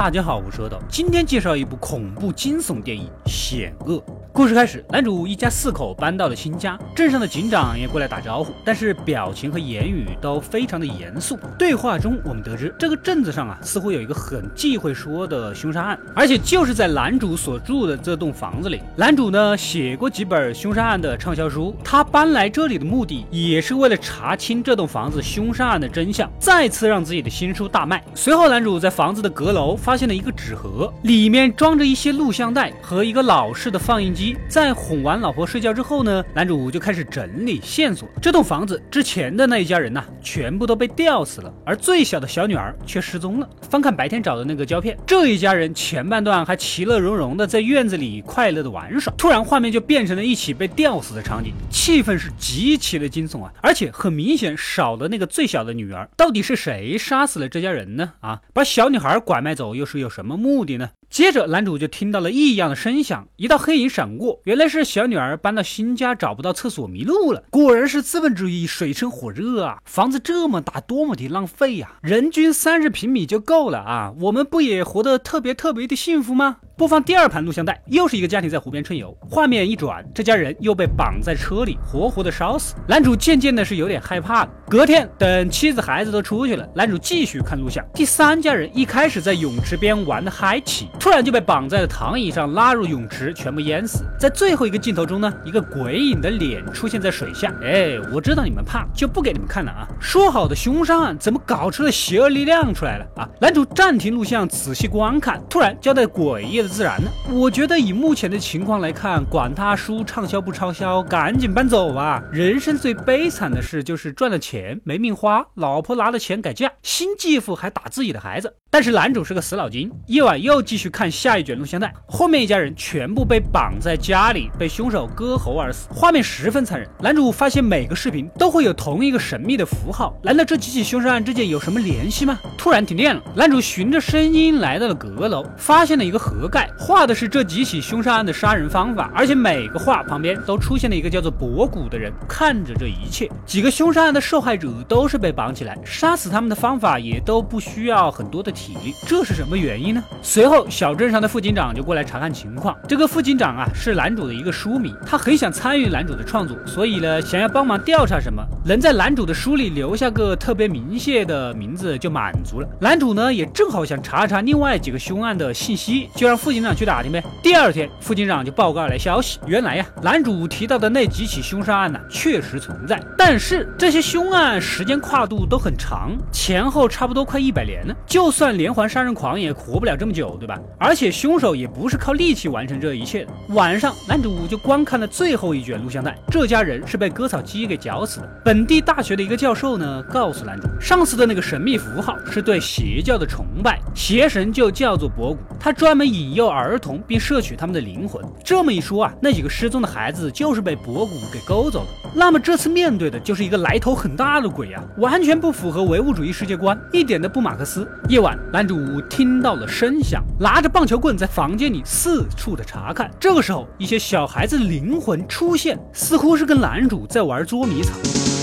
大家好，我是阿斗，今天介绍一部恐怖惊悚电影《险恶》。故事开始，男主一家四口搬到了新家，镇上的警长也过来打招呼，但是表情和言语都非常的严肃。对话中，我们得知这个镇子上啊，似乎有一个很忌讳说的凶杀案，而且就是在男主所住的这栋房子里。男主呢写过几本凶杀案的畅销书，他搬来这里的目的也是为了查清这栋房子凶杀案的真相，再次让自己的新书大卖。随后，男主在房子的阁楼发发现了一个纸盒，里面装着一些录像带和一个老式的放映机。在哄完老婆睡觉之后呢，男主就开始整理线索。这栋房子之前的那一家人呢，全部都被吊死了，而最小的小女儿却失踪了。翻看白天找的那个胶片，这一家人前半段还其乐融融的在院子里快乐的玩耍，突然画面就变成了一起被吊死的场景，气氛是极其的惊悚啊！而且很明显少了那个最小的女儿，到底是谁杀死了这家人呢？啊，把小女孩拐卖走又是有什么目的呢？接着，男主就听到了异样的声响，一道黑影闪过，原来是小女儿搬到新家找不到厕所迷路了。果然是资本主义水深火热啊！房子这么大，多么的浪费呀！人均三十平米就够了啊！我们不也活得特别特别的幸福吗？播放第二盘录像带，又是一个家庭在湖边春游。画面一转，这家人又被绑在车里，活活的烧死。男主渐渐的是有点害怕了。隔天，等妻子孩子都出去了，男主继续看录像。第三家人一开始在泳池边玩的嗨起，突然就被绑在了躺椅上，拉入泳池，全部淹死。在最后一个镜头中呢，一个鬼影的脸出现在水下。哎，我知道你们怕，就不给你们看了啊！说好的凶杀案，怎么搞出了邪恶力量出来了啊？男主暂停录像，仔细观看，突然交代诡异的。自然呢？我觉得以目前的情况来看，管他书畅销不畅销，赶紧搬走吧。人生最悲惨的事就是赚了钱没命花，老婆拿了钱改嫁，新继父还打自己的孩子。但是男主是个死脑筋，夜晚又继续看下一卷录像带，后面一家人全部被绑在家里，被凶手割喉而死，画面十分残忍。男主发现每个视频都会有同一个神秘的符号，难道这几起凶杀案之间有什么联系吗？突然停电了，男主循着声音来到了阁楼，发现了一个盒盖。画的是这几起凶杀案的杀人方法，而且每个画旁边都出现了一个叫做博古的人看着这一切。几个凶杀案的受害者都是被绑起来，杀死他们的方法也都不需要很多的体力，这是什么原因呢？随后，小镇上的副警长就过来查看情况。这个副警长啊，是男主的一个书迷，他很想参与男主的创作，所以呢，想要帮忙调查什么，能在男主的书里留下个特别明谢的名字就满足了。男主呢，也正好想查查另外几个凶案的信息，就让副。警长去打听呗。第二天，副警长就报告来消息，原来呀，男主提到的那几起凶杀案呢，确实存在，但是这些凶案时间跨度都很长，前后差不多快一百年了。就算连环杀人狂也活不了这么久，对吧？而且凶手也不是靠力气完成这一切的。晚上，男主就观看了最后一卷录像带，这家人是被割草机给绞死的。本地大学的一个教授呢，告诉男主，上次的那个神秘符号是对邪教的崇拜，邪神就叫做博古，他专门引诱。儿童并摄取他们的灵魂，这么一说啊，那几个失踪的孩子就是被博古给勾走了。那么这次面对的就是一个来头很大的鬼啊，完全不符合唯物主义世界观，一点都不马克思。夜晚，男主听到了声响，拿着棒球棍在房间里四处的查看。这个时候，一些小孩子的灵魂出现，似乎是跟男主在玩捉迷藏。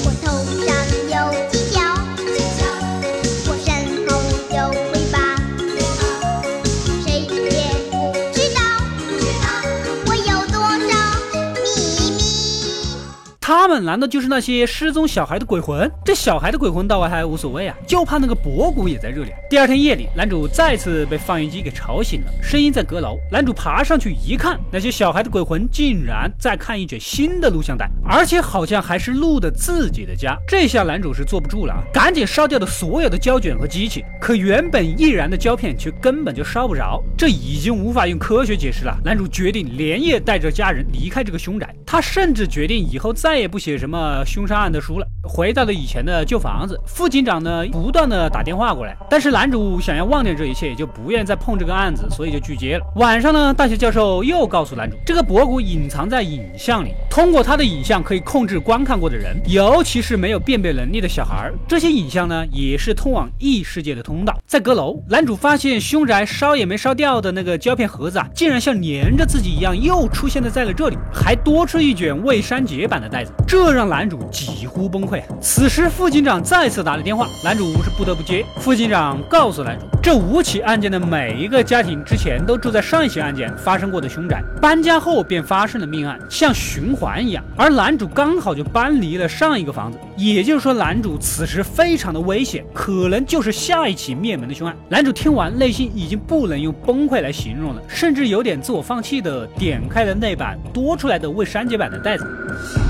我头上有。他们难道就是那些失踪小孩的鬼魂？这小孩的鬼魂倒还无所谓啊，就怕那个博古也在这里。第二天夜里，男主再次被放映机给吵醒了，声音在阁楼。男主爬上去一看，那些小孩的鬼魂竟然在看一卷新的录像带，而且好像还是录的自己的家。这下男主是坐不住了啊，赶紧烧掉了所有的胶卷和机器。可原本易燃的胶片却根本就烧不着，这已经无法用科学解释了。男主决定连夜带着家人离开这个凶宅，他甚至决定以后再。再也不写什么凶杀案的书了，回到了以前的旧房子。副警长呢，不断的打电话过来，但是男主想要忘掉这一切，就不愿再碰这个案子，所以就拒接了。晚上呢，大学教授又告诉男主，这个博古隐藏在影像里，通过他的影像可以控制观看过的人，尤其是没有辨别能力的小孩。这些影像呢，也是通往异世界的通道。在阁楼，男主发现凶宅烧也没烧掉的那个胶片盒子啊，竟然像粘着自己一样，又出现在了这里，还多出一卷未删节版的袋子。这让男主几乎崩溃。此时副警长再次打了电话，男主是不得不接。副警长告诉男主，这五起案件的每一个家庭之前都住在上一起案件发生过的凶宅，搬家后便发生了命案，像循环一样。而男主刚好就搬离了上一个房子，也就是说，男主此时非常的危险，可能就是下一起灭门的凶案。男主听完，内心已经不能用崩溃来形容了，甚至有点自我放弃的点开了那版多出来的未删节版的袋子。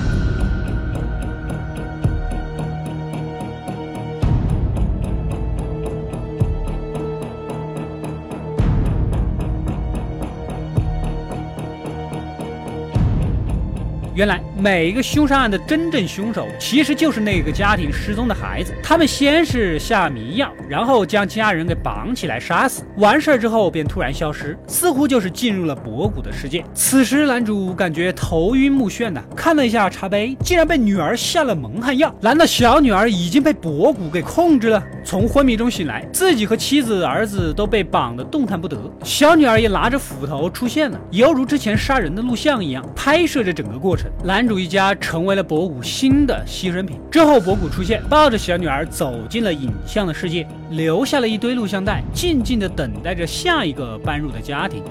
原来每一个凶杀案的真正凶手，其实就是那个家庭失踪的孩子。他们先是下迷药，然后将家人给绑起来杀死，完事儿之后便突然消失，似乎就是进入了博古的世界。此时男主感觉头晕目眩的，看了一下茶杯，竟然被女儿下了蒙汗药。难道小女儿已经被博古给控制了？从昏迷中醒来，自己和妻子、儿子都被绑得动弹不得。小女儿也拿着斧头出现了，犹如之前杀人的录像一样，拍摄着整个过程。男主一家成为了博古新的牺牲品。之后，博古出现，抱着小女儿走进了影像的世界，留下了一堆录像带，静静的等待着下一个搬入的家庭。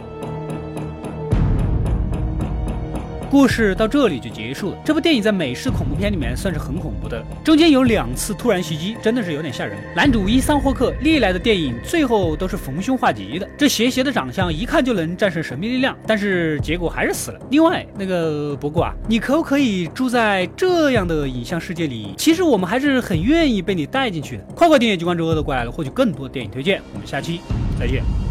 故事到这里就结束了。这部电影在美式恐怖片里面算是很恐怖的，中间有两次突然袭击，真的是有点吓人。男主伊桑霍克历来的电影最后都是逢凶化吉的，这邪邪的长相一看就能战胜神秘力量，但是结果还是死了。另外，那个不过啊，你可不可以住在这样的影像世界里？其实我们还是很愿意被你带进去的。快快订阅关之恶的过来了，获取更多电影推荐。我们下期再见。